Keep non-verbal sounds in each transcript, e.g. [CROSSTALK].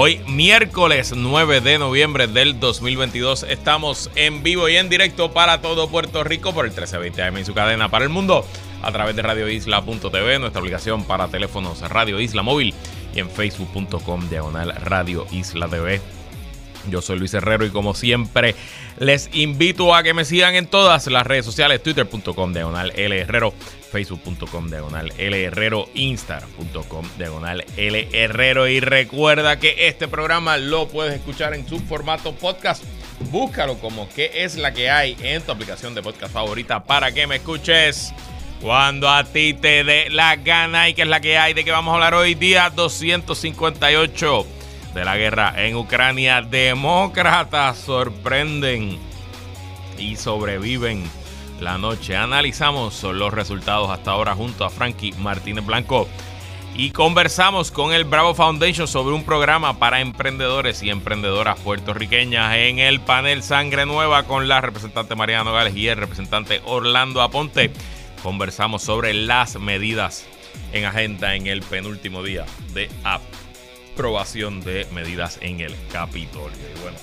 Hoy miércoles 9 de noviembre del 2022 estamos en vivo y en directo para todo Puerto Rico por el 1320 AM y su cadena para el mundo a través de radioisla.tv, nuestra obligación para teléfonos Radio Isla Móvil y en facebook.com diagonal Radio Isla TV. Yo soy Luis Herrero y como siempre les invito a que me sigan en todas las redes sociales, twitter.com diagonal L Herrero, facebook.com diagonal L Herrero, instagram.com diagonal L Herrero. Y recuerda que este programa lo puedes escuchar en su formato podcast. Búscalo como que es la que hay en tu aplicación de podcast favorita para que me escuches cuando a ti te dé la gana y que es la que hay. De que vamos a hablar hoy día 258 de la guerra en Ucrania. Demócratas sorprenden y sobreviven la noche. Analizamos los resultados hasta ahora junto a Frankie Martínez Blanco y conversamos con el Bravo Foundation sobre un programa para emprendedores y emprendedoras puertorriqueñas en el panel Sangre Nueva con la representante Mariana Nogales y el representante Orlando Aponte. Conversamos sobre las medidas en agenda en el penúltimo día de aprobación de medidas en el Capitolio. Y bueno,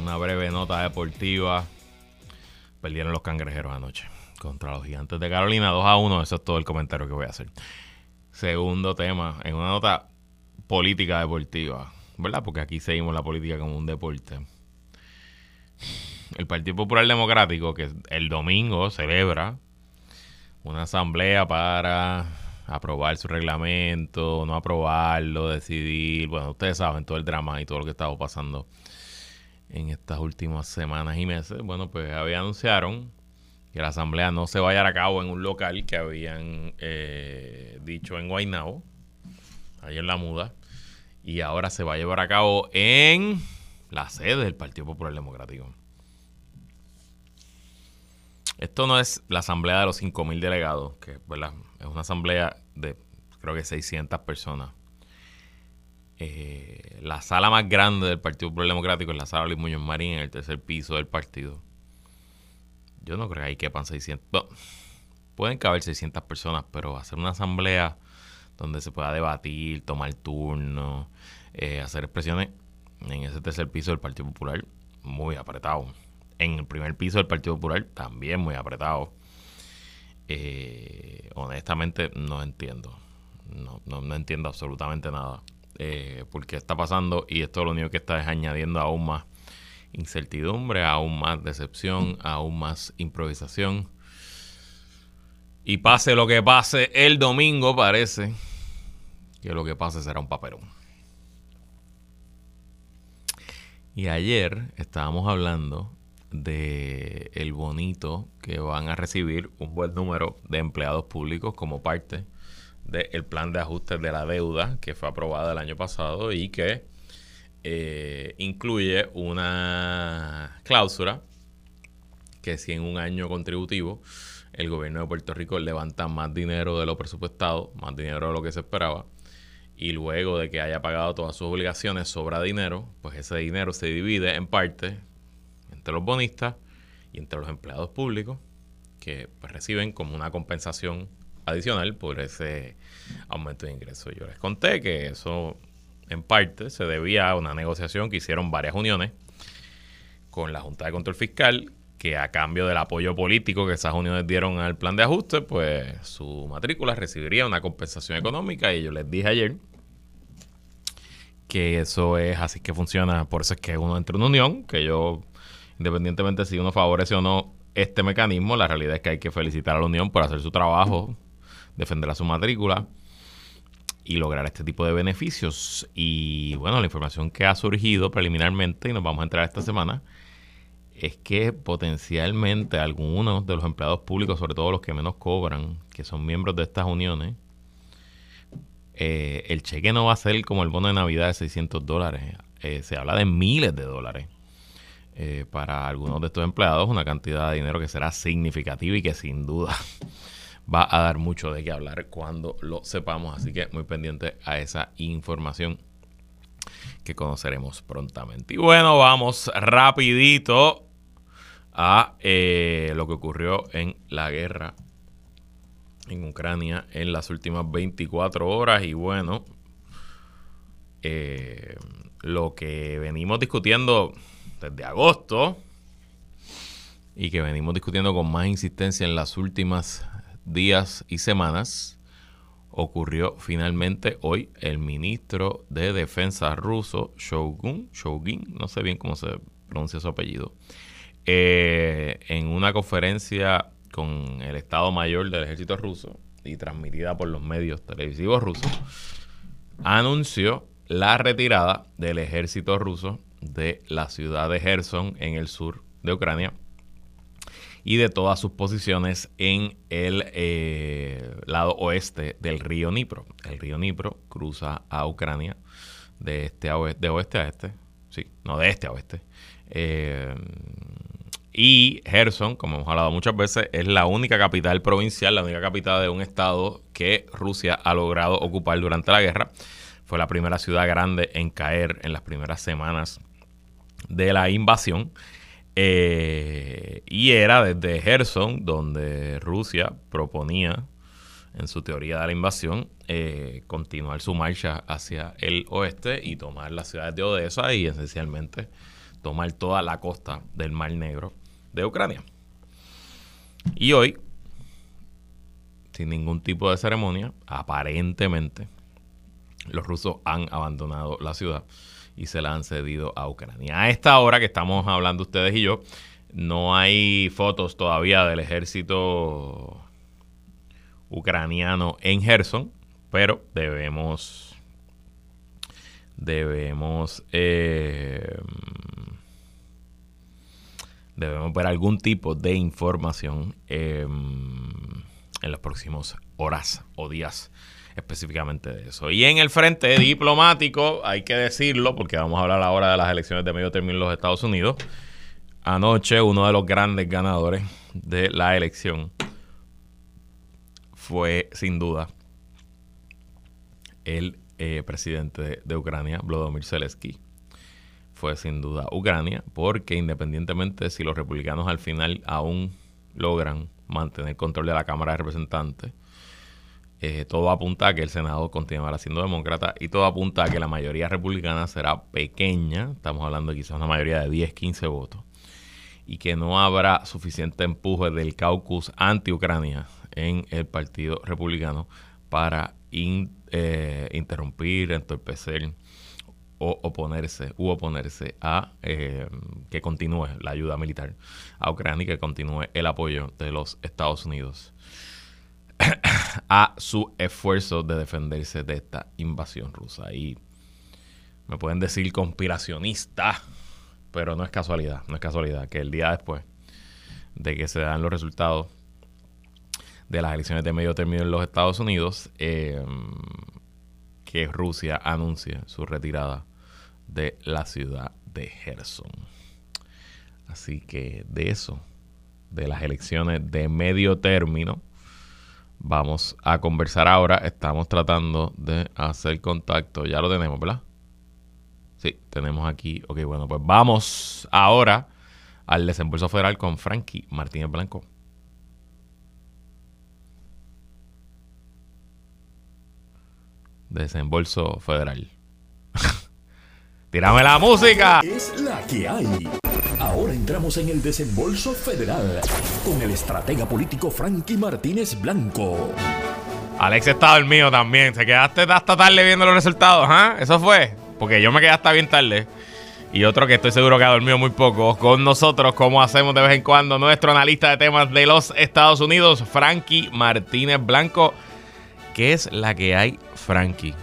una breve nota deportiva. Perdieron los cangrejeros anoche contra los gigantes de Carolina 2 a 1. Eso es todo el comentario que voy a hacer. Segundo tema, en una nota política deportiva, ¿verdad? Porque aquí seguimos la política como un deporte. El Partido Popular Democrático, que el domingo celebra una asamblea para aprobar su reglamento, no aprobarlo, decidir. Bueno, ustedes saben todo el drama y todo lo que estaba pasando en estas últimas semanas y meses. Bueno, pues había anunciaron que la asamblea no se vaya a cabo en un local que habían eh, dicho en Guaynabo, ahí en la muda, y ahora se va a llevar a cabo en la sede del Partido Popular Democrático. Esto no es la asamblea de los 5.000 delegados, que ¿verdad? Es una asamblea de creo que 600 personas. Eh, la sala más grande del Partido Popular Democrático es la sala Luis Muñoz Marín, en el tercer piso del partido. Yo no creo que ahí quepan 600. pueden caber 600 personas, pero hacer una asamblea donde se pueda debatir, tomar turno, eh, hacer expresiones en ese tercer piso del Partido Popular, muy apretado en el primer piso del Partido Popular también muy apretado. Eh, honestamente no entiendo. No, no, entiendo absolutamente nada. Eh, por qué está pasando y esto lo único que está es añadiendo aún más incertidumbre, aún más decepción, aún más improvisación. Y pase lo que pase el domingo, parece que lo que pase será un papelón. Y ayer estábamos hablando de el bonito que van a recibir un buen número de empleados públicos como parte del plan de ajustes de la deuda que fue aprobada el año pasado y que eh, incluye una cláusula que si en un año contributivo el gobierno de Puerto Rico levanta más dinero de lo presupuestado, más dinero de lo que se esperaba, y luego de que haya pagado todas sus obligaciones sobra dinero, pues ese dinero se divide en parte entre los bonistas y entre los empleados públicos que pues, reciben como una compensación adicional por ese aumento de ingresos. Yo les conté que eso en parte se debía a una negociación que hicieron varias uniones con la Junta de Control Fiscal, que a cambio del apoyo político que esas uniones dieron al plan de ajuste, pues su matrícula recibiría una compensación económica y yo les dije ayer que eso es así que funciona, por eso es que uno entra en una unión, que yo independientemente si uno favorece o no este mecanismo, la realidad es que hay que felicitar a la Unión por hacer su trabajo, defender a su matrícula y lograr este tipo de beneficios. Y bueno, la información que ha surgido preliminarmente, y nos vamos a entrar esta semana, es que potencialmente algunos de los empleados públicos, sobre todo los que menos cobran, que son miembros de estas uniones, eh, el cheque no va a ser como el bono de Navidad de 600 dólares. Eh, se habla de miles de dólares. Eh, para algunos de estos empleados, una cantidad de dinero que será significativa y que sin duda [LAUGHS] va a dar mucho de qué hablar cuando lo sepamos. Así que muy pendiente a esa información que conoceremos prontamente. Y bueno, vamos rapidito a eh, lo que ocurrió en la guerra en Ucrania en las últimas 24 horas. Y bueno, eh, lo que venimos discutiendo desde agosto y que venimos discutiendo con más insistencia en las últimas días y semanas, ocurrió finalmente hoy el ministro de Defensa ruso, Shogun, Shogin, no sé bien cómo se pronuncia su apellido, eh, en una conferencia con el Estado Mayor del Ejército ruso y transmitida por los medios televisivos rusos, anunció la retirada del ejército ruso de la ciudad de Gerson en el sur de Ucrania y de todas sus posiciones en el eh, lado oeste del río Nipro. El río Nipro cruza a Ucrania de, este a oeste, de oeste a este, sí, no de este a oeste. Eh, y Gerson, como hemos hablado muchas veces, es la única capital provincial, la única capital de un estado que Rusia ha logrado ocupar durante la guerra. Fue la primera ciudad grande en caer en las primeras semanas de la invasión. Eh, y era desde Gerson donde Rusia proponía, en su teoría de la invasión, eh, continuar su marcha hacia el oeste y tomar las ciudades de Odessa y esencialmente tomar toda la costa del Mar Negro de Ucrania. Y hoy, sin ningún tipo de ceremonia, aparentemente los rusos han abandonado la ciudad y se la han cedido a Ucrania. A esta hora que estamos hablando ustedes y yo, no hay fotos todavía del ejército ucraniano en Gerson, pero debemos debemos eh, debemos ver algún tipo de información eh, en las próximas horas o días específicamente de eso. Y en el frente diplomático, hay que decirlo, porque vamos a hablar ahora de las elecciones de medio término en los Estados Unidos. Anoche uno de los grandes ganadores de la elección fue sin duda el eh, presidente de, Ucrania, Vladimir Zelensky. Fue sin duda Ucrania, porque independientemente si los republicanos al final aún logran mantener control de la Cámara de Representantes, eh, todo apunta a que el Senado continuará siendo demócrata y todo apunta a que la mayoría republicana será pequeña, estamos hablando de quizás una mayoría de 10, 15 votos, y que no habrá suficiente empuje del caucus anti-Ucrania en el Partido Republicano para eh, interrumpir, entorpecer o oponerse u oponerse a eh, que continúe la ayuda militar a Ucrania y que continúe el apoyo de los Estados Unidos [COUGHS] a su esfuerzo de defenderse de esta invasión rusa. Y me pueden decir conspiracionista, pero no es casualidad, no es casualidad que el día después de que se dan los resultados de las elecciones de medio término en los Estados Unidos, em, que Rusia anuncie su retirada de la ciudad de Gerson. Así que de eso, de las elecciones de medio término, Vamos a conversar ahora. Estamos tratando de hacer contacto. Ya lo tenemos, ¿verdad? Sí, tenemos aquí. Ok, bueno, pues vamos ahora al desembolso federal con Frankie Martínez Blanco. Desembolso federal. ¡Tírame la música! Es la que hay. Ahora entramos en el desembolso federal con el estratega político Frankie Martínez Blanco. Alex está dormido también. ¿Se quedaste hasta tarde viendo los resultados? ¿ah? Eso fue. Porque yo me quedé hasta bien tarde. Y otro que estoy seguro que ha dormido muy poco. Con nosotros, como hacemos de vez en cuando, nuestro analista de temas de los Estados Unidos, Frankie Martínez Blanco. ¿Qué es la que hay, Frankie?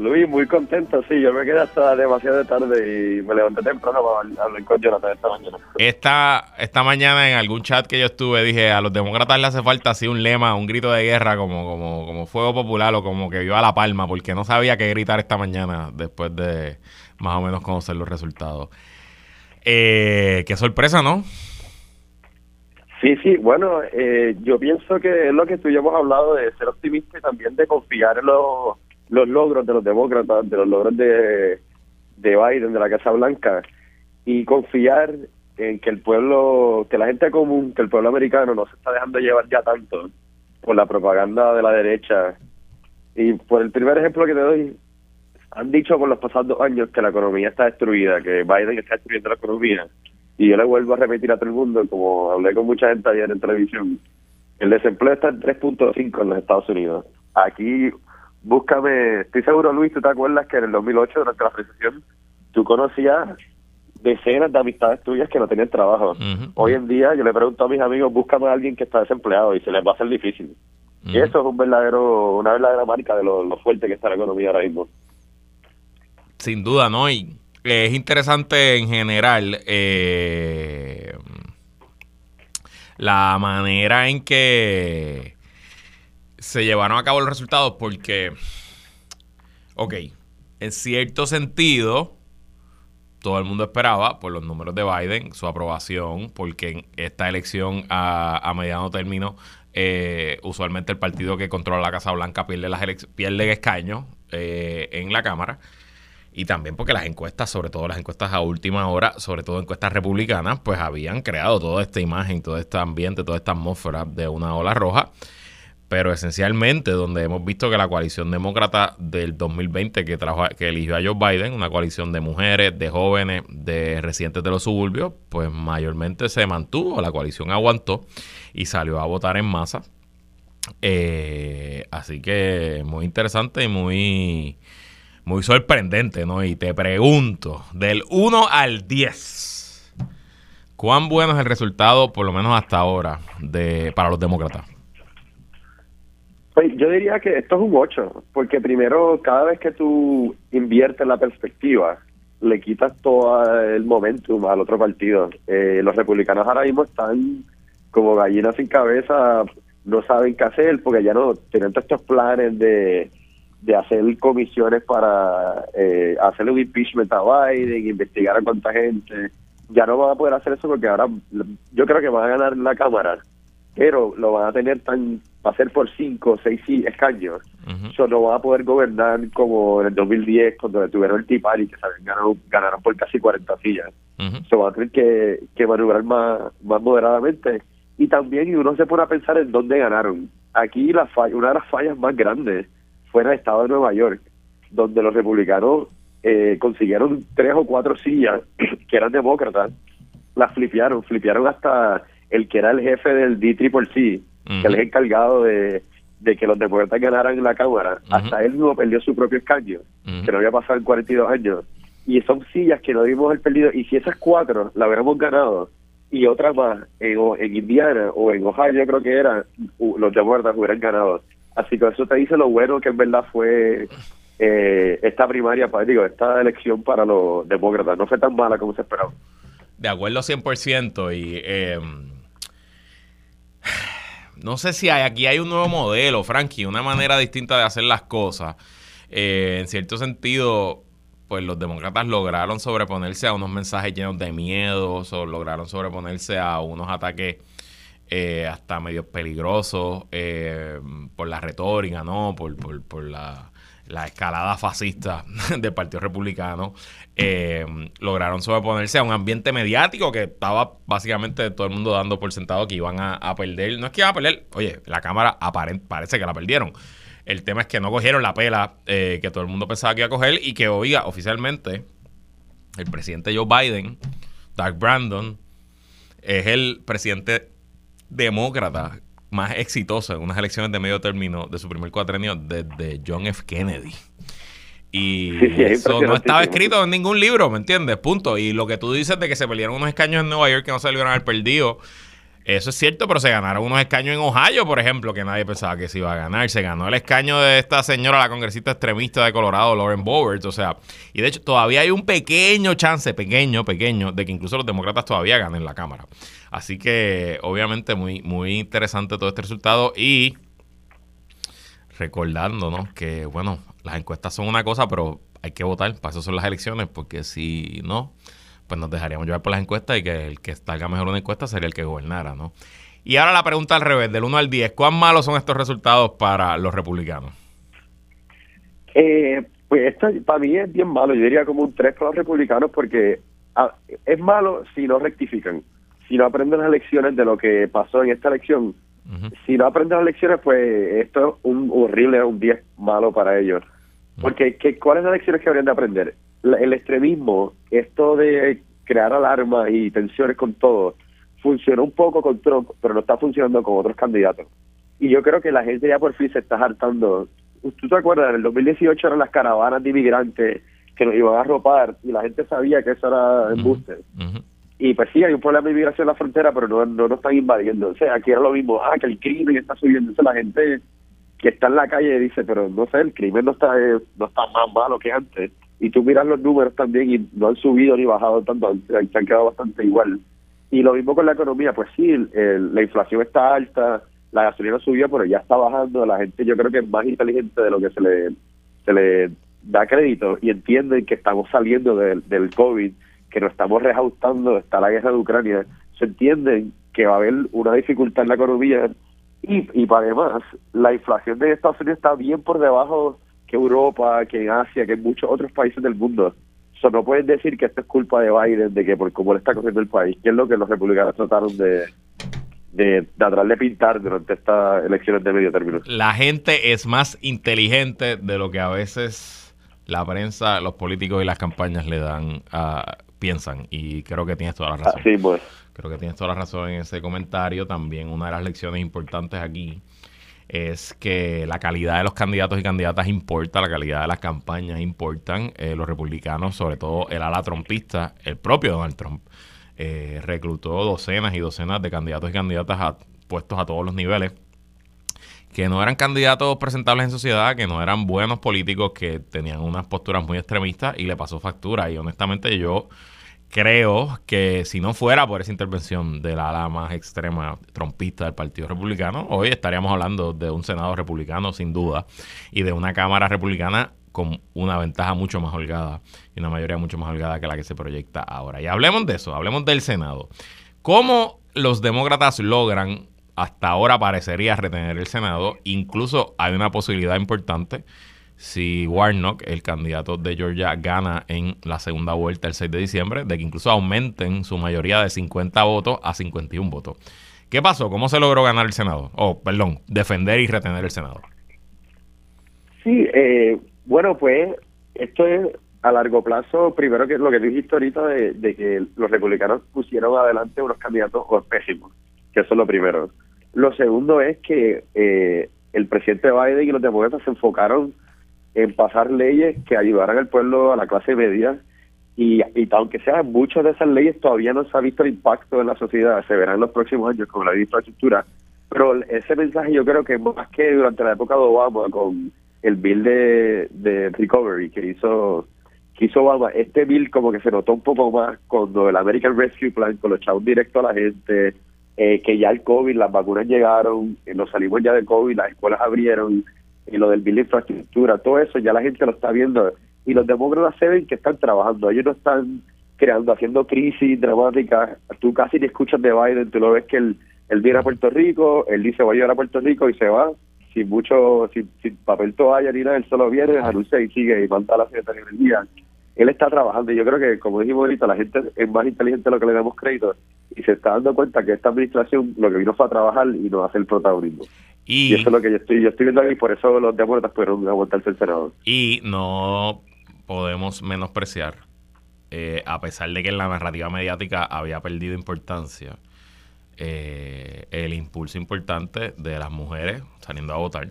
Luis, muy contento, sí. Yo me quedé hasta demasiado tarde y me levanté temprano para hablar con Jonathan esta mañana. Esta, esta mañana en algún chat que yo estuve dije, a los demócratas le hace falta así un lema, un grito de guerra como, como, como Fuego Popular o como que viva La Palma, porque no sabía qué gritar esta mañana después de más o menos conocer los resultados. Eh, qué sorpresa, ¿no? Sí, sí, bueno, eh, yo pienso que es lo que tú y yo hemos hablado de ser optimista y también de confiar en los los logros de los demócratas, de los logros de, de Biden, de la Casa Blanca, y confiar en que el pueblo, que la gente común, que el pueblo americano no se está dejando llevar ya tanto por la propaganda de la derecha. Y por el primer ejemplo que te doy, han dicho por los pasados dos años que la economía está destruida, que Biden está destruyendo la economía. Y yo le vuelvo a repetir a todo el mundo, como hablé con mucha gente ayer en televisión, el desempleo está en 3.5 en los Estados Unidos. Aquí búscame, estoy seguro Luis, tú te acuerdas que en el 2008 durante la recesión tú conocías decenas de amistades tuyas que no tenían trabajo. Hoy en día yo le pregunto a mis amigos, búscame a alguien que está desempleado y se les va a hacer difícil. Y eso es un verdadero, una verdadera marca de lo, fuerte que está la economía ahora mismo. Sin duda, ¿no? Y es interesante en general eh, la manera en que se llevaron a cabo los resultados porque, ok, en cierto sentido, todo el mundo esperaba por los números de Biden su aprobación, porque en esta elección a, mediano término, eh, usualmente el partido que controla la Casa Blanca pierde, las pierde eh, en la Cámara. Y también porque las encuestas, sobre todo las encuestas a última hora, sobre todo encuestas republicanas, pues habían creado toda esta imagen, todo este ambiente, toda esta atmósfera de una ola roja pero esencialmente donde hemos visto que la coalición demócrata del 2020 que, trajo, que eligió a Joe Biden, una coalición de mujeres, de jóvenes, de residentes de los suburbios, pues mayormente se mantuvo, la coalición aguantó y salió a votar en masa. Eh, así que muy interesante y muy, muy sorprendente, ¿no? Y te pregunto, del 1 al 10, ¿cuán bueno es el resultado, por lo menos hasta ahora, de, para los demócratas? Pues yo diría que esto es un 8, porque primero, cada vez que tú inviertes la perspectiva, le quitas todo el momentum al otro partido. Eh, los republicanos ahora mismo están como gallinas sin cabeza, no saben qué hacer, porque ya no tienen todos estos planes de, de hacer comisiones para eh, hacerle un impeachment a Biden, investigar a cuánta gente. Ya no van a poder hacer eso porque ahora yo creo que van a ganar la Cámara, pero lo van a tener tan va a ser por cinco o seis escaños. Eso no va a poder gobernar como en el 2010 cuando tuvieron el Tea y que saben, ganaron, ganaron por casi 40 sillas. Eso va a tener que, que manubrar más, más moderadamente. Y también uno se pone a pensar en dónde ganaron. Aquí la una de las fallas más grandes fue en el estado de Nueva York, donde los republicanos eh, consiguieron tres o cuatro sillas [CLEARS THROAT] que eran demócratas, las flipearon, flipearon hasta el que era el jefe del D-Triple-C, que él es encargado de, que los demócratas ganaran la Cámara. Hasta él mismo perdió su propio escaño, que no había pasado en 42 años. Y son sillas que no debimos haber perdido. Y si esas cuatro la hubiéramos ganado y otras más en, en Indiana o en Ohio, yo creo que era, los demócratas hubieran ganado. Así que eso te dice lo bueno que en verdad fue eh, esta primaria, para, digo, esta elección para los demócratas. No fue tan mala como se esperaba. De acuerdo 100% y... Eh, no sé si hay, aquí hay un nuevo modelo, Frankie, una manera distinta de hacer las cosas. Eh, en cierto sentido, pues los demócratas lograron sobreponerse a unos mensajes llenos de miedo, lograron sobreponerse a unos ataques eh, hasta medio peligrosos eh, por la retórica, ¿no? Por, por, por la la escalada fascista [LAUGHS] del Partido Republicano, eh, lograron sobreponerse a un ambiente mediático que estaba básicamente todo el mundo dando por sentado que iban a, perder. No es que iban a perder, oye, la Cámara parece que la perdieron. El tema es que no cogieron la pela eh, que todo el mundo pensaba que iba a coger y que, oiga, oficialmente, el presidente Joe Biden, Doug Brandon, es el presidente demócrata más exitoso en unas elecciones de medio término de su primer cuatrenio desde John F. Kennedy. Y eso no estaba escrito en ningún libro, ¿me entiendes? Punto. Y lo que tú dices de que se perdieron unos escaños en Nueva York que no se a haber perdido, Eso es cierto, pero se ganaron unos escaños en Ohio, por ejemplo, que nadie pensaba que se iba a ganar. Se ganó el escaño de esta señora, la congresista extremista de Colorado, Lauren Boebert. O sea, y de hecho todavía hay un pequeño chance, pequeño, pequeño, de que incluso los demócratas todavía ganen la Cámara. Así que, obviamente, muy, muy interesante todo este resultado. Y recordándonos que, bueno, las encuestas son una cosa, pero hay que votar. Para eso son las elecciones, porque si no pues nos dejaríamos llevar por las encuestas y que el que salga mejor una encuesta sería el que gobernara, ¿no? Y ahora la pregunta al revés, del 1 al 10, ¿cuán malos son estos resultados para los republicanos? Eh, pues esto para mí es bien malo, yo diría como un 3 para los republicanos porque ah, es malo si no rectifican, si no aprenden las lecciones de lo que pasó en esta elección. Si no aprenden las lecciones, pues esto es un horrible, un 10 malo para ellos. Porque ¿qué, ¿cuáles son las lecciones que habrían de aprender? el extremismo, esto de crear alarmas y tensiones con todo, funcionó un poco con Trump, pero no está funcionando con otros candidatos. Y yo creo que la gente ya por fin se está hartando. ¿Tú te acuerdas? En el 2018 eran las caravanas de inmigrantes que nos iban a ropar y la gente sabía que eso era embuste. Y pues sí, hay un problema de inmigración en la frontera, pero no, no nos están invadiendo. O sea, aquí era lo mismo, ah, que el crimen está subiendo. Entonces la gente que está en la calle dice, pero no sé, el crimen no está, no está más malo que antes y tú miras los números también y no han subido ni bajado tanto, se han quedado bastante igual. Y lo mismo con la economía, pues sí, la inflación está alta, la gasolina subió, pero ya está bajando, la gente yo creo que es más inteligente de lo que se le, se le da crédito y entienden que estamos saliendo del, del COVID, que nos estamos reajustando, está la guerra de Ucrania, se entienden que va a haber una dificultad en la economía y, y además la inflación de Estados Unidos está bien por debajo que Europa, que en Asia, que en muchos otros países del mundo. So, no pueden decir que esto es culpa de Biden, de que por cómo le está cogiendo el país, que es lo que los republicanos trataron de, de, de de pintar durante estas elecciones de medio término. La gente es más inteligente de lo que a veces la prensa, los políticos y las campañas le dan a, piensan y creo que tienes toda la razón. Sí, pues. Creo que tienes toda la razón en ese comentario. También una de las lecciones importantes aquí es que la calidad de los candidatos y candidatas importa, la calidad de las campañas importan. Eh, los republicanos, sobre todo el ala trompista, el propio Donald Trump, eh, reclutó docenas y docenas de candidatos y candidatas a puestos a todos los niveles que no eran candidatos presentables en sociedad, que no eran buenos políticos, que tenían unas posturas muy extremistas y le pasó factura. Y honestamente yo creo que si no fuera por esa intervención de la ala más extrema trompista del Partido Republicano, hoy estaríamos hablando de un Senado republicano sin duda y de una Cámara republicana con una ventaja mucho más holgada y una mayoría mucho más holgada que la que se proyecta ahora. Y hablemos de eso, hablemos del Senado. ¿Cómo los demócratas logran, hasta ahora parecería retener el Senado? Incluso hay una posibilidad importante si Warnock, el candidato de Georgia, gana en la segunda vuelta el 6 de diciembre, de que incluso aumenten su mayoría de 50 votos a 51 votos. ¿Qué pasó? ¿Cómo se logró ganar el Senado? O, oh, perdón, defender y retener el Senado. Sí, eh, bueno, pues esto es a largo plazo, primero que lo que dijiste ahorita de, que los republicanos pusieron adelante unos candidatos pésimos, que eso es lo primero. Lo segundo es que eh, el presidente Biden y los demócratas se enfocaron en pasar leyes que ayudaran al pueblo, a la clase media, y, y aunque sean muchas de esas leyes, todavía no se ha visto el impacto en la sociedad, se verá en los próximos años con la infraestructura, pero ese mensaje yo creo que más que durante la época de Obama, con el bill de, de recovery que hizo que hizo Obama, este bill como que se notó un poco más cuando el American Rescue Plan, con los chavos directos a la gente, eh, que ya el COVID, las vacunas llegaron, eh, nos salimos ya de COVID, las escuelas abrieron, y lo del bill infraestructura, todo eso ya la gente lo está viendo y los demócratas se ven que están trabajando, ellos no están creando, haciendo crisis dramáticas, tú casi ni escuchas de Biden, tú lo ves que él, él viene a Puerto Rico, él dice voy a ir a Puerto Rico y se va, sin mucho, sin, sin papel toalla ni nada, él solo viene, anuncia y sigue y manda a la secretaría del día. Él está trabajando y yo creo que, como dijimos ahorita, la gente es más inteligente de lo que le damos crédito y se está dando cuenta que esta administración lo que vino fue a trabajar y no a hacer el protagonismo. Y, eso es lo que yo estoy, yo estoy viendo aquí, por eso los demócratas pudieron aguantarse el Senado. Y no podemos menospreciar, eh, a pesar de que en la narrativa mediática había perdido importancia, eh, el impulso importante de las mujeres saliendo a votar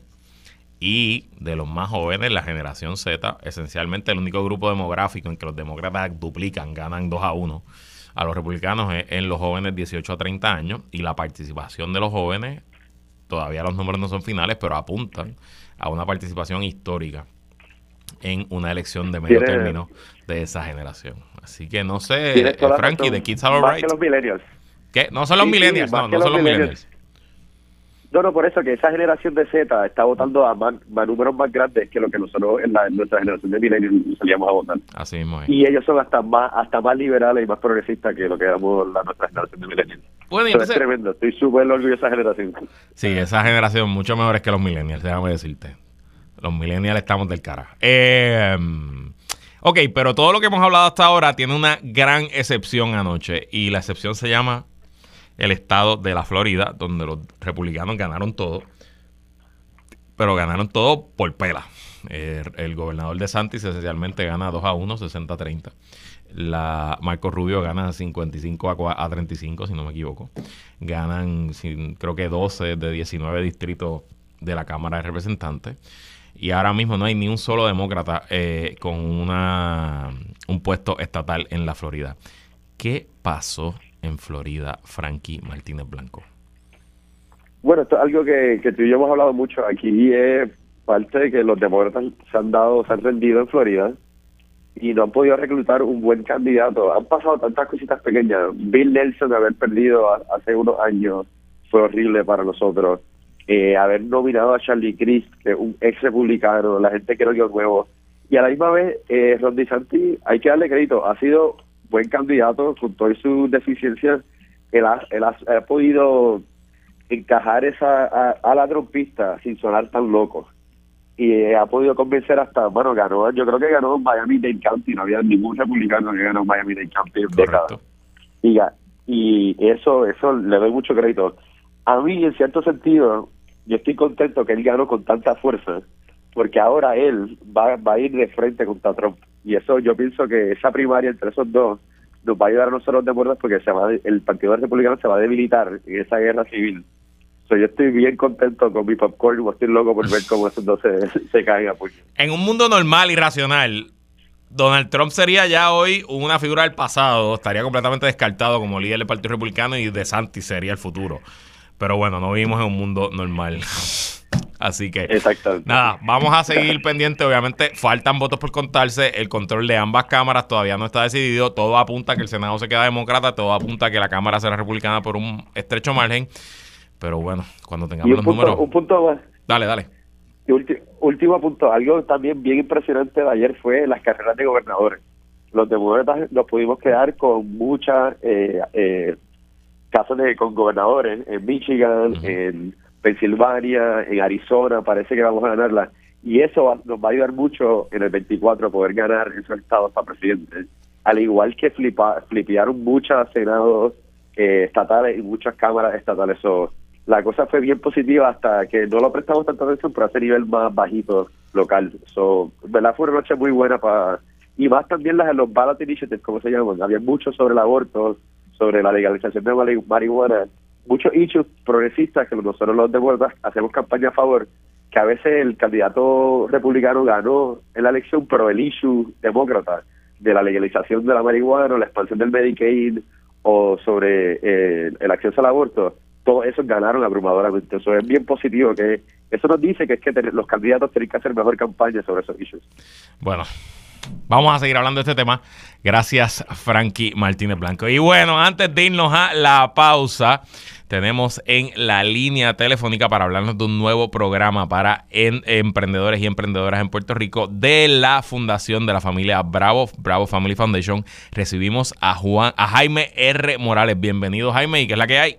y de los más jóvenes, la generación Z, esencialmente el único grupo demográfico en que los demócratas duplican, ganan 2 a 1 a los republicanos en los jóvenes 18 a 30 años y la participación de los jóvenes, todavía los números no son finales, pero apuntan a una participación histórica en una elección de medio término de esa generación. Así que no sé, Frankie, de Kids Are Right. los millennials. ¿Qué? No son los millennials, no, no son los millennials. No, no, por eso que esa generación de Z está votando a más, números más grandes que lo que nosotros en, la, nuestra generación de millennials salíamos a votar. Así mismo Y ellos son hasta más hasta más liberales y más progresistas que lo que éramos la nuestra generación de millennials. Bueno, entonces, es tremendo, estoy súper orgulloso de esa generación. Sí, esa generación mucho mejores que los millennials, déjame decirte. Los millennials estamos del cara. Eh, ok, pero todo lo que hemos hablado hasta ahora tiene una gran excepción anoche y la excepción se llama el estado de la Florida, donde los republicanos ganaron todo, pero ganaron todo por pela. el gobernador de Santis esencialmente gana 2 a 1, 60 a 30. La Marco Rubio gana 55 a, 35, si no me equivoco. Ganan, creo que 12 de 19 distritos de la Cámara de Representantes. Y ahora mismo no hay ni un solo demócrata eh, con una, un puesto estatal en la Florida. ¿Qué pasó en Florida, Frankie Martínez Blanco? Bueno, esto es algo que, tú y yo hemos hablado mucho. Aquí es parte de que los demócratas se han dado, se han rendido en Florida y no han podido reclutar un buen candidato. Han pasado tantas cositas pequeñas. Bill Nelson haber perdido hace unos años fue horrible para nosotros. Eh, haber nominado a Charlie Crist, que es un ex republicano, la gente quiere algo nuevo. Y a la misma vez, eh, Ron DeSantis, hay que darle crédito, ha sido buen candidato con todas sus deficiencias. Él ha, él ha, podido encajar esa a, la trompista sin sonar tan loco. Y ha podido convencer hasta, bueno, ganó, yo creo que ganó Miami-Dade County, no había ningún republicano que ganó Miami-Dade County en Y, y eso, eso le doy mucho crédito. A mí, en cierto sentido, yo estoy contento que él ganó con tanta fuerza, porque ahora él va, va a ir de frente contra Trump. Y eso yo pienso que esa primaria entre esos dos nos va a ayudar a nosotros de acuerdo porque se va, el Partido Republicano se va a debilitar en esa guerra civil. So, yo estoy bien contento con mi popcorn, estoy loco por ver cómo esos dos se, [LAUGHS] se caen a En un mundo normal y racional, Donald Trump sería ya hoy una figura del pasado, estaría completamente descartado como líder del Partido Republicano y de Santi sería el futuro. Pero bueno, no vivimos en un mundo normal. [LAUGHS] Así que, nada, vamos a seguir pendiente. Obviamente, faltan votos por contarse. El control de ambas cámaras todavía no está decidido. Todo apunta a que el Senado se queda demócrata. Todo apunta a que la Cámara será republicana por un estrecho margen. Pero bueno, cuando tengamos los números. Un punto más. Dale, dale. último punto. Algo también bien impresionante de ayer fue las carreras de gobernadores. Los demócratas nos pudimos quedar con muchas eh, eh, casos de, con gobernadores en Michigan, en Pensilvania, en Arizona, parece que vamos a ganarla. Y eso nos va a ayudar mucho en el 24 a poder ganar esos estados para presidente. Al igual que flipa, flipearon muchos senados eh, estatales y muchas cámaras estatales. So, la cosa fue bien positiva hasta que no lo prestamos tanta atención por ese nivel más bajito local. So, ¿verdad? Fue una noche muy buena para... Y más también las los ballot initiatives, como se llaman. Había mucho sobre el aborto, sobre la legalización de marihuana muchos hechos progresistas que nosotros los devuelvas hacemos campaña a favor, que a veces el candidato republicano ganó en la elección, pero el issue demócrata de la legalización de la marihuana, la expansión del Medicaid o sobre eh, el acceso al aborto, todos esos ganaron abrumadoramente. Eso es bien positivo, que eso nos dice que es que los candidatos tienen que hacer mejor campaña sobre esos issues. Bueno, Vamos a seguir hablando de este tema. Gracias, Frankie Martínez Blanco. Y bueno, antes de irnos a la pausa, tenemos en la línea telefónica para hablarnos de un nuevo programa para emprendedores y emprendedoras en Puerto Rico de la fundación de la familia Bravo, Bravo Family Foundation. Recibimos a Juan, a Jaime R. Morales. Bienvenido, Jaime, ¿y qué es la que hay?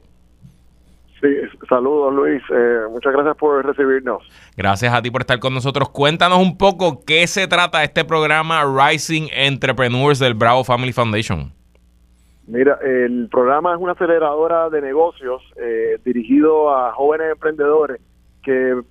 Sí, saludos Luis, eh, muchas gracias por recibirnos. Gracias a ti por estar con nosotros. Cuéntanos un poco qué se trata este programa Rising Entrepreneurs del Bravo Family Foundation. Mira, el programa es una aceleradora de negocios eh, dirigido a jóvenes emprendedores que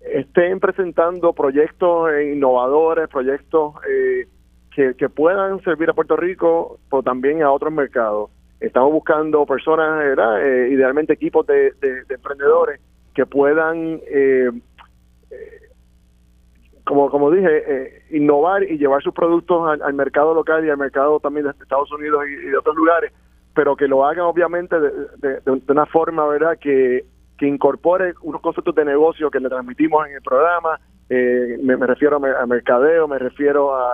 estén presentando proyectos innovadores, proyectos eh, que, que puedan servir a Puerto Rico, pero también a otros mercados. Estamos buscando personas, eh, idealmente equipos de, emprendedores que puedan eh, como, como dije, eh, innovar y llevar sus productos al, mercado local y al mercado también de Estados Unidos y, de otros lugares, pero que lo hagan obviamente de, una forma, ¿verdad?, que, que incorpore unos conceptos de negocio que le transmitimos en el programa. Eh, me, refiero a, mercadeo, me refiero a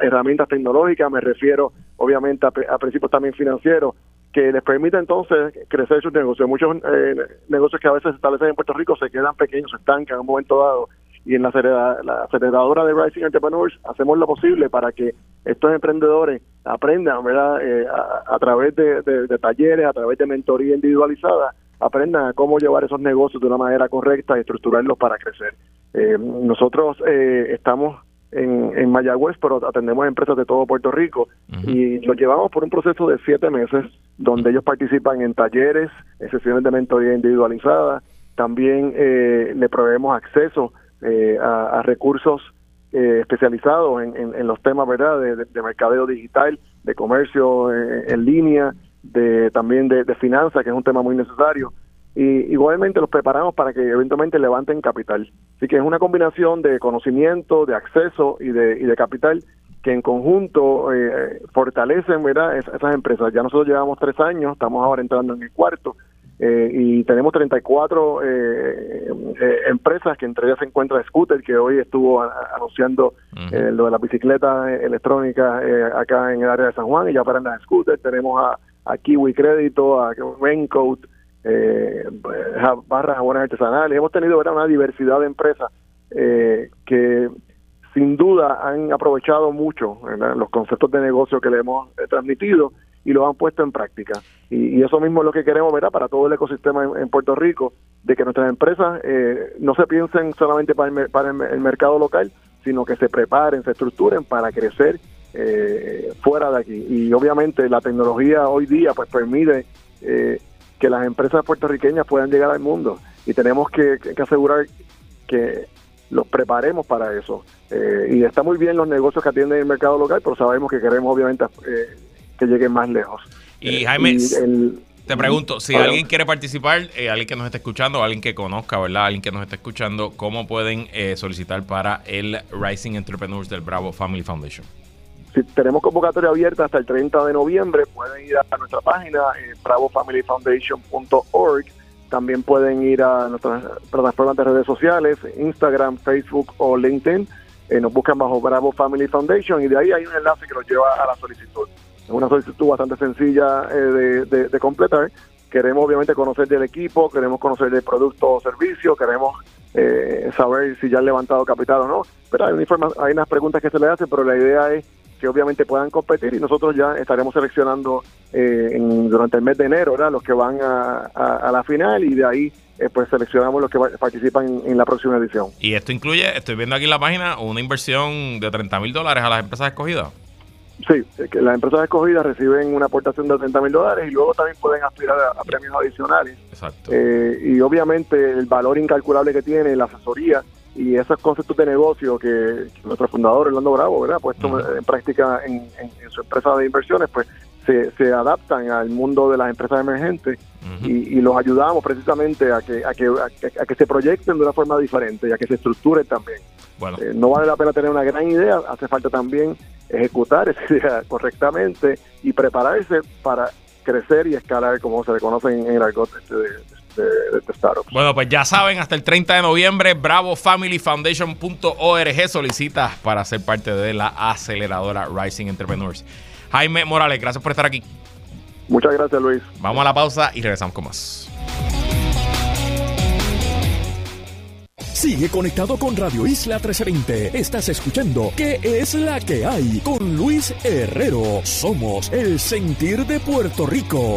herramientas tecnológicas, me refiero obviamente a, principios también financieros que les permita entonces crecer sus negocios. Muchos eh, negocios que a veces se establecen en Puerto Rico se quedan pequeños, se estancan en un momento dado y en la, aceleradora de Rising Entrepreneurs hacemos lo posible para que estos emprendedores aprendan, ¿verdad? Eh, a, través de, talleres, a través de mentoría individualizada, aprendan a cómo llevar esos negocios de una manera correcta y estructurarlos para crecer. Eh, nosotros eh, estamos en, en, Mayagüez, pero atendemos empresas de todo Puerto Rico y los llevamos por un proceso de siete meses donde ellos participan en talleres, en sesiones de mentoría individualizada, también le proveemos acceso eh, a, recursos eh, especializados en, los temas verdad de, mercadeo digital, de comercio eh, en, línea, de también de, finanzas, que es un tema muy necesario. Y igualmente los preparamos para que eventualmente levanten capital. Así que es una combinación de conocimiento, de acceso y de, y de capital que en conjunto fortalecen ¿verdad? esas empresas. Ya nosotros llevamos tres años, estamos ahora entrando en el cuarto, eh, y tenemos 34 eh, eh, empresas que entre ellas se encuentra Scooter, que hoy estuvo anunciando eh, lo de la bicicleta electrónica acá en el área de San Juan, y ya para la Scooter tenemos a, a Kiwi Crédito, a Raincoat, barras jabones artesanales. Hemos tenido una diversidad de empresas que sin duda han aprovechado mucho los conceptos de negocio que le hemos transmitido y lo han puesto en práctica. Y, eso mismo es lo que queremos, ver Para todo el ecosistema en, Puerto Rico, de que nuestras empresas eh, no se piensen solamente para, el, para el, mercado local, sino que se preparen, se estructuren para crecer eh, fuera de aquí. Y obviamente la tecnología hoy día pues permite eh, que las empresas puertorriqueñas puedan llegar al mundo y tenemos que, asegurar que los preparemos para eso. y está muy bien los negocios que atienden el mercado local, pero sabemos que queremos obviamente que lleguen más lejos. Y eh, Jaime, te pregunto, si alguien quiere participar, eh, alguien que nos esté escuchando, alguien que conozca, ¿verdad? Alguien que nos esté escuchando, ¿cómo pueden eh, solicitar para el Rising Entrepreneurs del Bravo Family Foundation? Si tenemos convocatoria abierta hasta el 30 de noviembre, pueden ir a nuestra página, bravofamilyfoundation.org. También pueden ir a nuestras plataformas de redes sociales, Instagram, Facebook o LinkedIn. nos buscan bajo Bravo Family Foundation y de ahí hay un enlace que los lleva a la solicitud. Es una solicitud bastante sencilla eh, de, completar. Queremos obviamente conocer del equipo, queremos conocer del producto o servicio, queremos eh, saber si ya han levantado capital o no. Pero hay, hay unas preguntas que se le hacen, pero la idea es que obviamente puedan competir y nosotros ya estaremos seleccionando eh, durante el mes de enero los que van a, la final y de ahí pues seleccionamos los que participan en, en, la próxima edición. Y esto incluye, estoy viendo aquí en la página, una inversión de 30 mil dólares a las empresas escogidas. Sí, que las empresas escogidas reciben una aportación de 30 mil dólares y luego también pueden aspirar a, premios adicionales. Exacto. Eh, y obviamente el valor incalculable que tiene la asesoría y esos conceptos de negocio que, nuestro fundador, Orlando Bravo, ¿verdad? puesto en práctica en, su empresa de inversiones, pues se, se adaptan al mundo de las empresas emergentes y, los ayudamos precisamente a que, a que, a que, se proyecten de una forma diferente y a que se estructuren también. Bueno. Eh, no vale la pena tener una gran idea, hace falta también ejecutar esa [LAUGHS] idea correctamente y prepararse para crecer y escalar, como se le conoce en el argot este de, startups. Bueno, pues ya saben, hasta el 30 de noviembre, bravofamilyfoundation.org solicita para ser parte de la aceleradora Rising Entrepreneurs. Jaime Morales, gracias por estar aquí. Muchas gracias, Luis. Vamos a la pausa y regresamos con más. Sigue conectado con Radio Isla 1320. Estás escuchando ¿Qué es la que hay? Con Luis Herrero. Somos el sentir de Puerto Rico.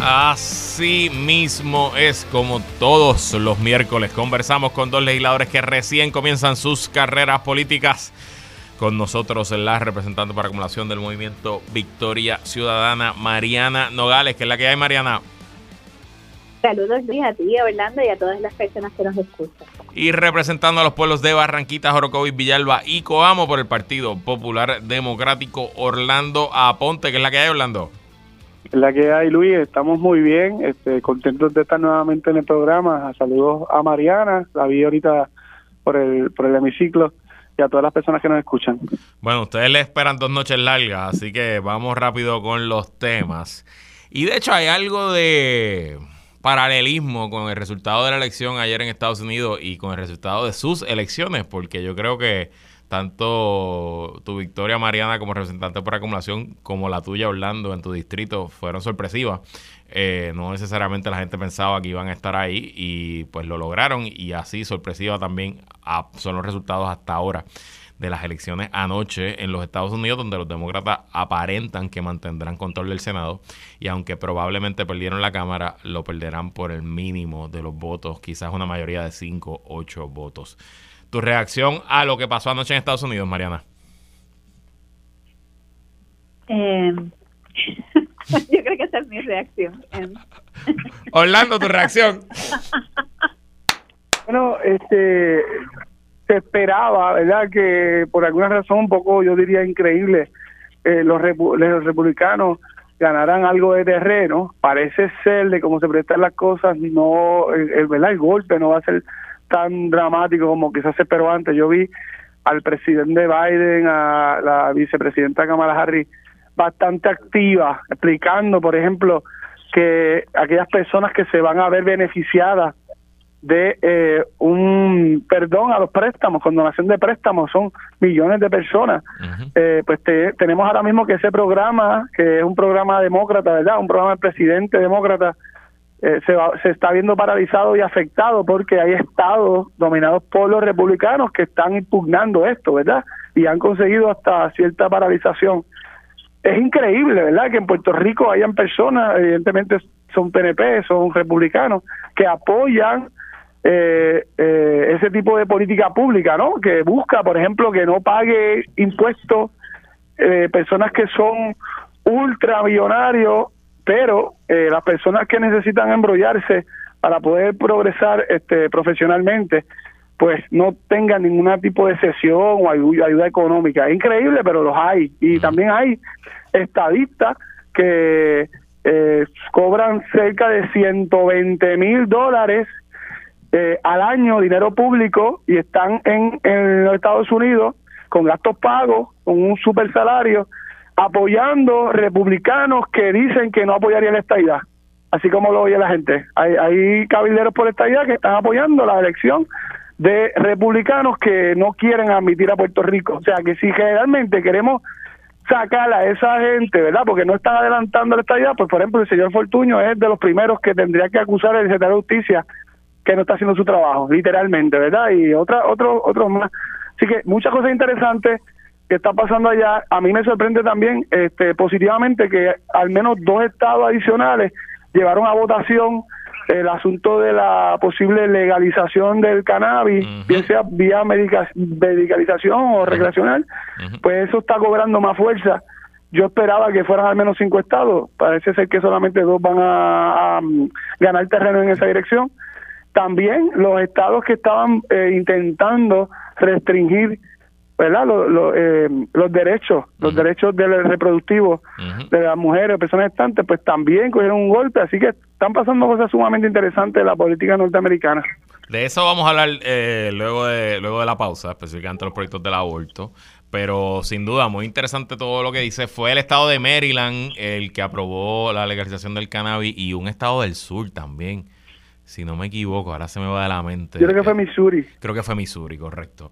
Así mismo es como todos los miércoles conversamos con dos legisladores que recién comienzan sus carreras políticas Con nosotros la representante para acumulación del movimiento Victoria Ciudadana, Mariana Nogales, que es la que hay, Mariana. Saludos Luis a ti, a Orlando y a todas las personas que nos escuchan. Y representando a los pueblos de Barranquita, Jorocovis, Villalba y Coamo por el Partido Popular Democrático, Orlando Aponte, que es la que hay, Orlando. La que hay, Luis, estamos muy bien, este, contentos de estar nuevamente en el programa. Saludos a Mariana, la vi ahorita por el, por el hemiciclo y a todas las personas que nos escuchan. Bueno, ustedes le esperan dos noches largas, así que vamos rápido con los temas. Y de hecho hay algo de paralelismo con el resultado de la elección ayer en Estados Unidos y con el resultado de sus elecciones, porque yo creo que tanto tu victoria, Mariana, como representante por acumulación, como la tuya, Orlando, en tu distrito, fueron sorpresivas. Eh, no necesariamente la gente pensaba que iban a estar ahí y pues lo lograron y así sorpresiva también son los resultados hasta ahora de las elecciones anoche en los Estados Unidos, donde los demócratas aparentan que mantendrán control del Senado y aunque probablemente perdieron la Cámara, lo perderán por el mínimo de los votos, quizás una mayoría de 5, 8 votos. ¿Tu reacción a lo que pasó anoche en Estados Unidos, Mariana? Eh, [LAUGHS] yo creo que esa es mi reacción. Em. [LAUGHS] Orlando, tu reacción. bueno, este se esperaba, ¿verdad? Que por alguna razón un poco, yo diría, increíble, eh, los, los republicanos ganaran algo de terreno. Parece ser, de cómo se prestan las cosas, no, el, ¿verdad? el golpe no va a ser tan dramático como quizás se esperó antes. Yo vi al presidente Biden, a la vicepresidenta Kamala Harris, bastante activa, explicando, por ejemplo, que aquellas personas que se van a ver beneficiadas de eh, un perdón a los préstamos, condonación de préstamos, son millones de personas. eh, pues tenemos ahora mismo que ese programa, que es un programa demócrata, ¿verdad? Un programa del presidente demócrata, eh, se, se está viendo paralizado y afectado porque hay estados dominados por los republicanos que están impugnando esto, ¿verdad? Y han conseguido hasta cierta paralización. Es increíble, ¿verdad? Que en Puerto Rico hayan personas, evidentemente son PNP, son republicanos, que apoyan eh, eh, ese tipo de política pública, ¿no? Que busca, por ejemplo, que no pague impuestos eh, personas que son ultramillonarios, pero eh, las personas que necesitan embrollarse para poder progresar este, profesionalmente, pues no tengan ningún tipo de sesión o ayuda, ayuda económica. Es increíble, pero los hay. Y también hay estadistas que eh, cobran cerca de 120 mil dólares eh, al año dinero público y están en, en los Estados Unidos con gastos pagos, con un super salario, apoyando republicanos que dicen que no apoyarían la estadidad, así como lo oye la gente. Hay, cabilderos por estadidad que están apoyando la elección de republicanos que no quieren admitir a Puerto Rico. O sea, que si generalmente queremos sacar a esa gente, ¿verdad? Porque no están adelantando la estadidad, pues por ejemplo el señor Fortuño es de los primeros que tendría que acusar al secretario de Justicia que no está haciendo su trabajo, literalmente, ¿verdad? Y otra, otro, otros más. Así que muchas cosas interesantes que está pasando allá. A mí me sorprende también este, positivamente que al menos dos estados adicionales llevaron a votación el asunto de la posible legalización del cannabis, bien sea vía medicalización o recreacional, pues eso está cobrando más fuerza. Yo esperaba que fueran al menos cinco estados, parece ser que solamente dos van a ganar terreno en esa dirección también los estados que estaban eh, intentando restringir ¿verdad? Eh, los derechos, los derechos del reproductivos de las mujeres, personas estantes, pues también cogieron un golpe, así que están pasando cosas sumamente interesantes en la política norteamericana. De eso vamos a hablar eh, luego de luego de la pausa, específicamente los proyectos del aborto. Pero sin duda, muy interesante todo lo que dice. Fue el estado de Maryland el que aprobó la legalización del cannabis y un estado del sur también si no me equivoco, ahora se me va de la mente. Yo creo que fue Missouri. Creo que fue Missouri, correcto.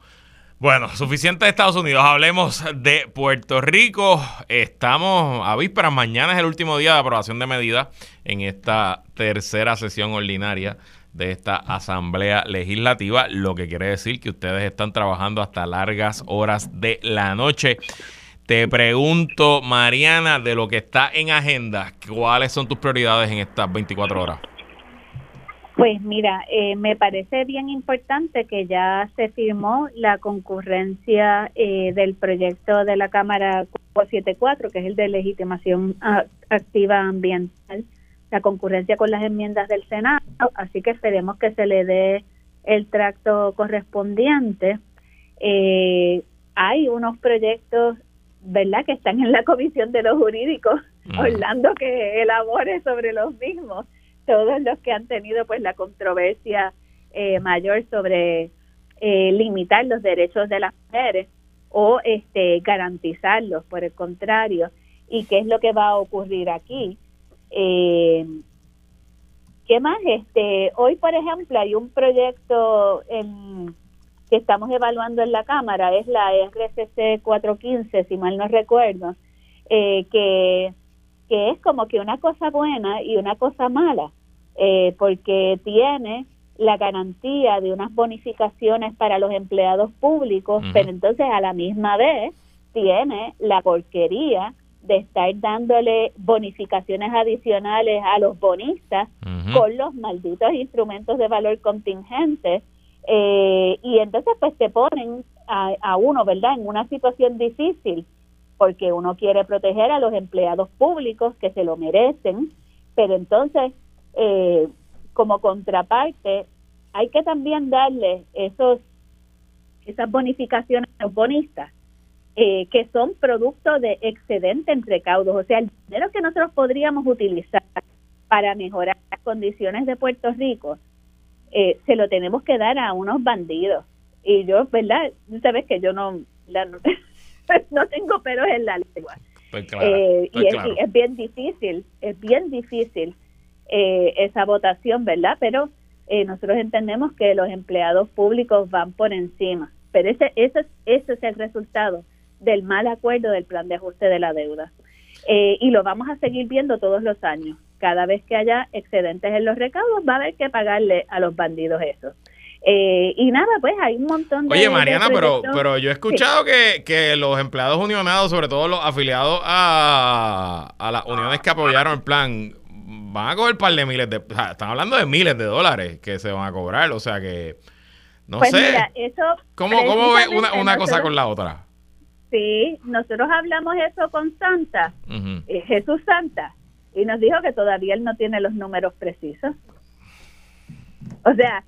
Bueno, suficiente de Estados Unidos. Hablemos de Puerto Rico. Estamos a vísperas. Mañana es el último día de aprobación de medidas en esta tercera sesión ordinaria de esta Asamblea Legislativa, lo que quiere decir que ustedes están trabajando hasta largas horas de la noche. Te pregunto, Mariana, de lo que está en agenda, ¿cuáles son tus prioridades en estas 24 horas? Pues mira, eh, me parece bien importante que ya se firmó la concurrencia eh, del proyecto de la Cámara 474, que es el de legitimación activa ambiental, la concurrencia con las enmiendas del Senado, así que esperemos que se le dé el tracto correspondiente. Eh, hay unos proyectos, ¿verdad?, que están en la Comisión de los Jurídicos, Orlando que elabore sobre los mismos todos los que han tenido pues la controversia eh, mayor sobre eh, limitar los derechos de las mujeres o este garantizarlos por el contrario. Y qué es lo que va a ocurrir aquí eh, qué más este hoy por ejemplo hay un proyecto en, que estamos evaluando en la cámara es la RCC 415 si mal no recuerdo eh, que que es como que una cosa buena y una cosa mala, eh, porque tiene la garantía de unas bonificaciones para los empleados públicos, pero entonces a la misma vez tiene la porquería de estar dándole bonificaciones adicionales a los bonistas con los malditos instrumentos de valor contingente eh, y entonces pues te ponen a, a uno, ¿verdad?, en una situación difícil porque uno quiere proteger a los empleados públicos que se lo merecen, pero entonces, eh, como contraparte, hay que también darle esos esas bonificaciones a los bonistas, eh, que son producto de excedente en recaudos, o sea, el dinero que nosotros podríamos utilizar para mejorar las condiciones de Puerto Rico, eh, se lo tenemos que dar a unos bandidos. Y yo, ¿verdad? Sabes que yo no, la, [LAUGHS] no tengo pelos en la lengua. Eh, y, es, bien difícil, es bien difícil eh, esa votación, ¿verdad? Pero eh, nosotros entendemos que los empleados públicos van por encima. Pero ese, ese, ese es el resultado del mal acuerdo del plan de ajuste de la deuda. y lo vamos a seguir viendo todos los años. Cada vez que haya excedentes en los recaudos, va a haber que pagarle a los bandidos eso. Eh, y nada, pues hay un montón de... Oye, Mariana, pero, pero yo he escuchado que, los empleados unionados, sobre todo los afiliados a, las uniones que apoyaron el plan, van a cobrar un par de miles de... están hablando de miles de dólares que se van a cobrar, o sea que... No pues sé. Mira, eso ¿Cómo, cómo ve una, una cosa con la otra? Sí, nosotros hablamos eso con Santa, eh, Jesús Santa, y nos dijo que todavía él no tiene los números precisos. O sea,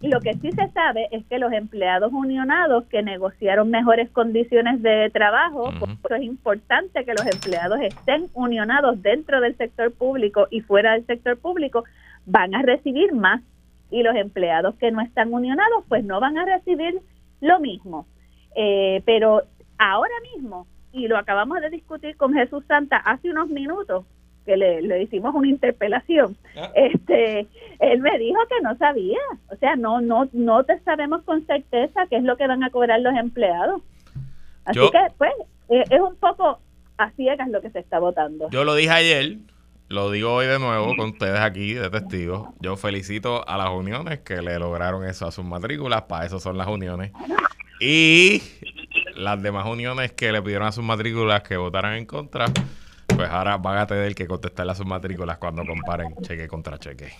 lo, que sí se sabe es que los empleados unionados que negociaron mejores condiciones de trabajo, por eso es importante que los empleados estén unionados dentro del sector público y fuera del sector público, van a recibir más. Y los empleados que no están unionados, pues no van a recibir lo mismo. Eh, pero ahora mismo, y lo acabamos de discutir con Jesús Santa hace unos minutos, que le, hicimos una interpelación, ah. este, él me dijo que no sabía, o sea, no, no, no te sabemos con certeza qué es lo que van a cobrar los empleados. Así que, pues, eh, es un poco a ciegas lo que se está votando. Yo lo dije ayer, lo digo hoy de nuevo con ustedes aquí de testigos. Yo felicito a las uniones que le lograron eso a sus matrículas, para eso son las uniones. Y las demás uniones que le pidieron a sus matrículas que votaran en contra, pues ahora van a tener que contestar las matrículas cuando comparen cheque contra cheque.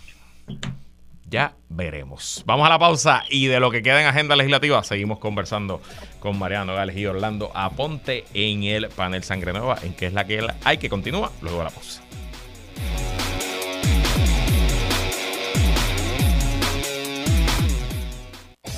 Ya veremos. Vamos a la pausa y de lo que queda en agenda legislativa seguimos conversando con Mariano Gales y Orlando Aponte en el panel Sangre Nueva, en que es la que hay que continúa luego la pausa.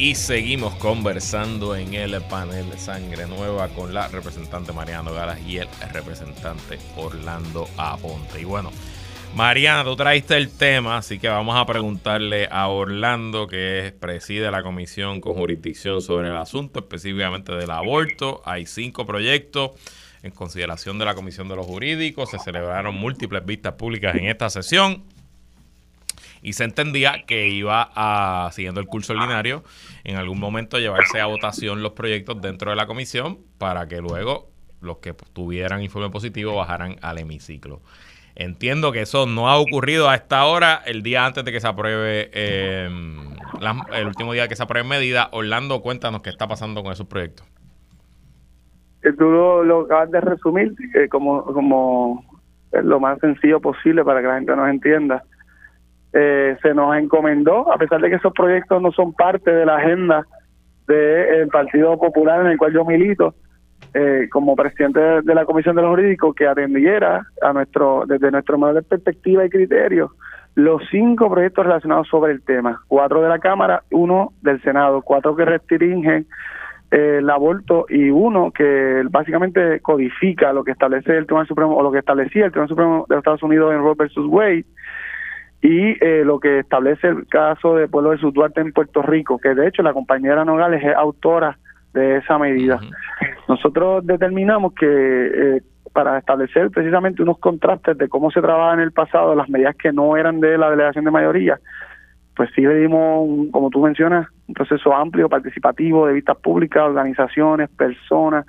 y seguimos conversando en el panel Sangre Nueva con la representante Mariano Galas y el representante Orlando Aponte. Y bueno, Mariana, tú traiste el tema, así que vamos a preguntarle a Orlando, que preside la comisión con jurisdicción sobre el asunto, específicamente del aborto. Hay cinco proyectos en consideración de la Comisión de los Jurídicos. Se celebraron múltiples vistas públicas en esta sesión y se entendía que iba a, siguiendo el curso ordinario, en algún momento llevarse a votación los proyectos dentro de la comisión para que luego los que tuvieran informe positivo bajaran al hemiciclo. Entiendo que eso no ha ocurrido a esta hora, el día antes de que se apruebe, em, el último día que se apruebe medida. Orlando, cuéntanos qué está pasando con esos proyectos. Tú lo, acabas de resumir como, como lo más sencillo posible para que la gente nos entienda. Eh, se nos encomendó, a pesar de que esos proyectos no son parte de la agenda del Partido Popular en el cual yo milito, eh, como presidente de la Comisión de los Jurídicos, que atendiera a nuestro, desde nuestro modo de perspectiva y criterio, los cinco proyectos relacionados sobre el tema, cuatro de la Cámara, uno del Senado, cuatro que restringen eh, el aborto y uno que básicamente codifica lo que establece el Tribunal Supremo o lo que establecía el Tribunal Supremo de Estados Unidos en Roe versus Wade y eh, lo que establece el caso de Pueblo de Duarte en Puerto Rico, que de hecho la compañera Nogales es autora de esa medida. Nosotros determinamos que eh, para establecer precisamente unos contrastes de cómo se trabaja en el pasado, las medidas que no eran de la delegación de mayoría, pues sí le dimos, como tú mencionas, un proceso amplio, participativo, de vistas públicas, organizaciones, personas,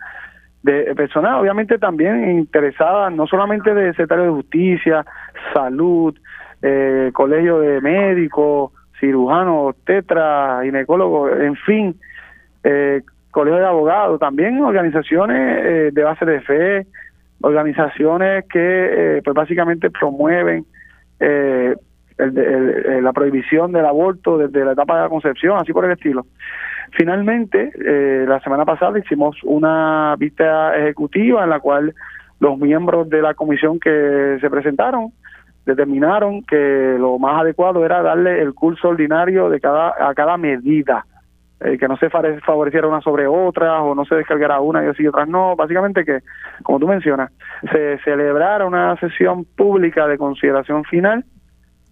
de personas obviamente también interesadas, no solamente de secretario de justicia, salud, eh, colegio de médicos, cirujanos, tetra, ginecólogos, en fin, eh, colegio de abogados, también organizaciones eh, de base de fe, organizaciones que eh, pues básicamente promueven eh, el, la prohibición del aborto desde la etapa de la concepción, así por el estilo. Finalmente, la semana pasada hicimos una vista ejecutiva en la cual los miembros de la comisión que se presentaron determinaron que lo más adecuado era darle el curso ordinario de cada a cada medida. Eh, que no se favoreciera una sobre otra o no se descargara una y así otras no. Básicamente que como tú mencionas se celebrara una sesión pública de consideración final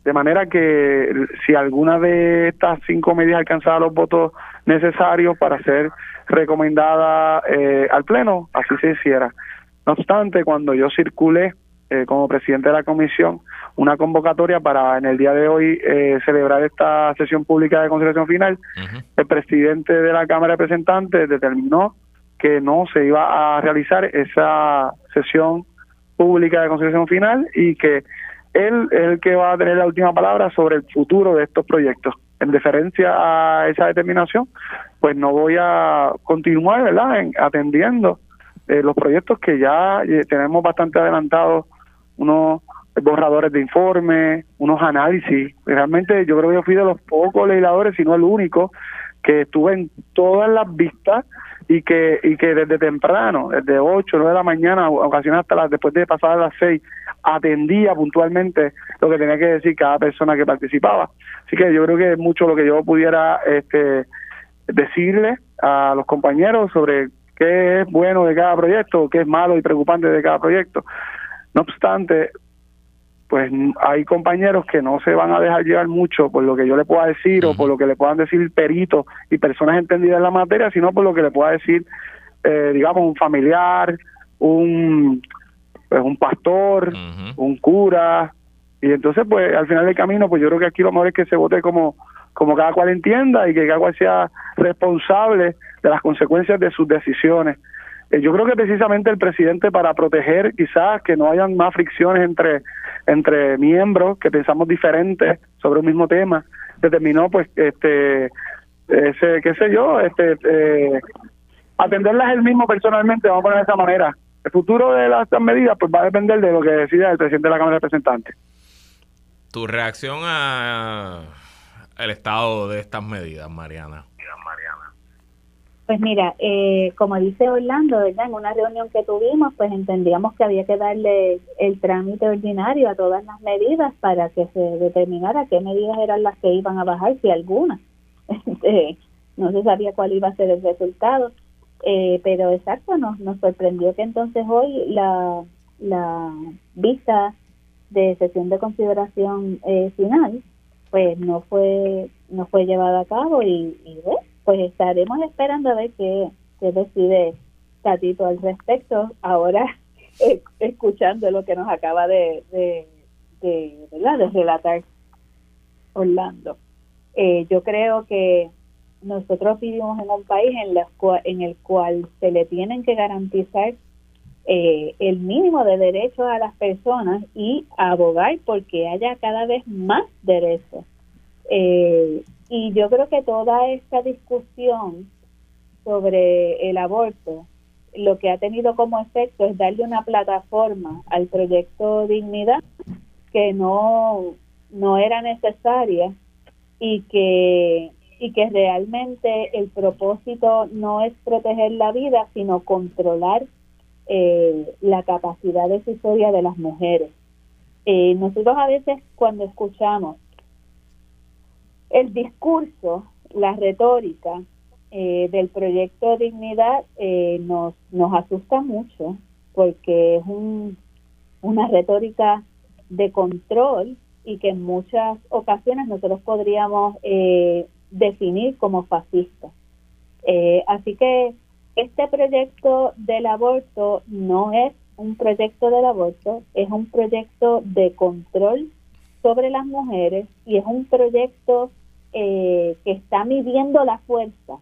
de manera que si alguna de estas cinco medidas alcanzaba los votos necesarios para ser recomendada eh, al pleno así se hiciera. No obstante cuando yo circulé eh, como presidente de la comisión una convocatoria para en el día de hoy eh, celebrar esta sesión pública de consideración final. El presidente de la Cámara de Representantes determinó que no se iba a realizar esa sesión pública de consideración final y que él es el que va a tener la última palabra sobre el futuro de estos proyectos. En deferencia a esa determinación, pues no voy a continuar, ¿verdad?, en, atendiendo eh, los proyectos que ya tenemos bastante adelantados unos borradores de informes, unos análisis. Realmente yo creo que yo fui de los pocos legisladores, si no el único, que estuve en todas las vistas y que y que desde temprano, desde 8, 9 de la mañana, ocasiones hasta las, después de pasar las 6, atendía puntualmente lo que tenía que decir cada persona que participaba. Así que yo creo que es mucho lo que yo pudiera este decirle a los compañeros sobre qué es bueno de cada proyecto, qué es malo y preocupante de cada proyecto. No obstante, pues hay compañeros que no se van a dejar llevar mucho por lo que yo le pueda decir o por lo que le puedan decir peritos y personas entendidas en la materia, sino por lo que le pueda decir, eh, digamos, un familiar, un, pues un pastor, un cura. Y entonces, pues al final del camino, pues yo creo que aquí lo mejor es que se vote como, como cada cual entienda y que cada cual sea responsable de las consecuencias de sus decisiones. Eh, yo creo que precisamente el presidente para proteger quizás que no hayan más fricciones entre entre miembros que pensamos diferentes sobre un mismo tema determinó pues este ese qué sé yo este eh, atenderlas él mismo personalmente vamos a poner de esa manera. El futuro de las medidas pues va a depender de lo que decida el presidente de la Cámara de Representantes. Tu reacción a el estado de estas medidas Mariana pues mira, eh, como dice Orlando, ¿verdad? En una reunión que tuvimos, pues entendíamos que había que darle el trámite ordinario a todas las medidas para que se determinara qué medidas eran las que iban a bajar, si alguna. [LAUGHS] Este, no se sabía cuál iba a ser el resultado, eh, pero exacto, nos, nos sorprendió que entonces hoy la, la vista de sesión de consideración eh, final, pues no fue no fue llevada a cabo y, y pues estaremos esperando a ver qué, decide Tatito al respecto. Ahora, [LAUGHS] eh, escuchando lo que nos acaba de, de relatar Orlando. Eh, yo creo que nosotros vivimos en un país en, la en el cual se le tienen que garantizar eh, el mínimo de derechos a las personas y abogar porque haya cada vez más derechos. Eh, y yo creo que toda esta discusión sobre el aborto lo que ha tenido como efecto es darle una plataforma al proyecto Dignidad que no, no era necesaria y que, y que realmente el propósito no es proteger la vida, sino controlar eh, la capacidad decisoria de las mujeres. Eh, nosotros a veces cuando escuchamos el discurso, la retórica eh, del proyecto Dignidad eh, nos, nos asusta mucho porque es un, una retórica de control y que en muchas ocasiones nosotros podríamos eh, definir como fascista. así que este proyecto del aborto no es un proyecto del aborto, es un proyecto de control sobre las mujeres y es un proyecto eh, que está midiendo la fuerza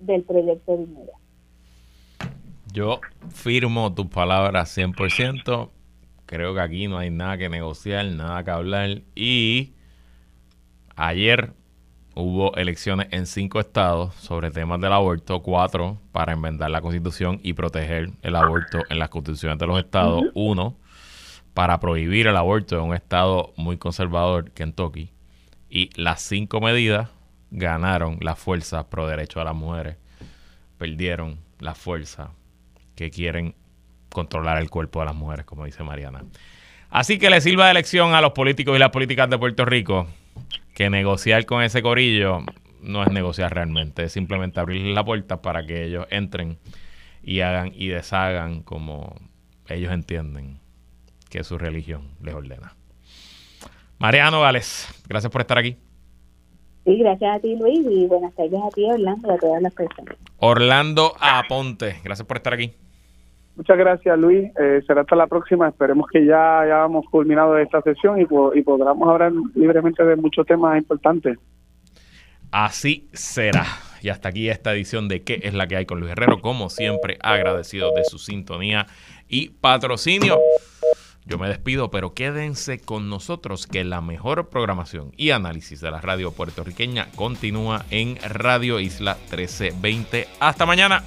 del proyecto de Dignidad. Yo firmo tus palabras 100%. Creo que aquí no hay nada que negociar, nada que hablar. Y ayer hubo elecciones en cinco estados sobre temas del aborto, cuatro para enmendar la constitución y proteger el aborto en las constituciones de los estados, uno para prohibir el aborto en un estado muy conservador, Kentucky, y las cinco medidas ganaron la fuerza pro derecho a las mujeres, perdieron la fuerza que quieren controlar el cuerpo de las mujeres, como dice Mariana. Así que le sirva de lección a los políticos y las políticas de Puerto Rico que negociar con ese corillo no es negociar realmente, es simplemente abrirles la puerta para que ellos entren y hagan y deshagan como ellos entienden que su religión les ordena. Mariano Gales, gracias por estar aquí. Sí, gracias a ti Luis y buenas tardes a ti Orlando y a todas las personas. Orlando Aponte, gracias por estar aquí. Muchas gracias Luis, eh, será hasta la próxima, esperemos que ya hayamos culminado esta sesión y, y podamos hablar libremente de muchos temas importantes. Así será. Y hasta aquí esta edición de ¿Qué es la que hay con Luis Herrero? Como siempre, agradecido de su sintonía y patrocinio. Yo me despido, pero quédense con nosotros que la mejor programación y análisis de la radio puertorriqueña continúa en Radio Isla 1320. Hasta mañana.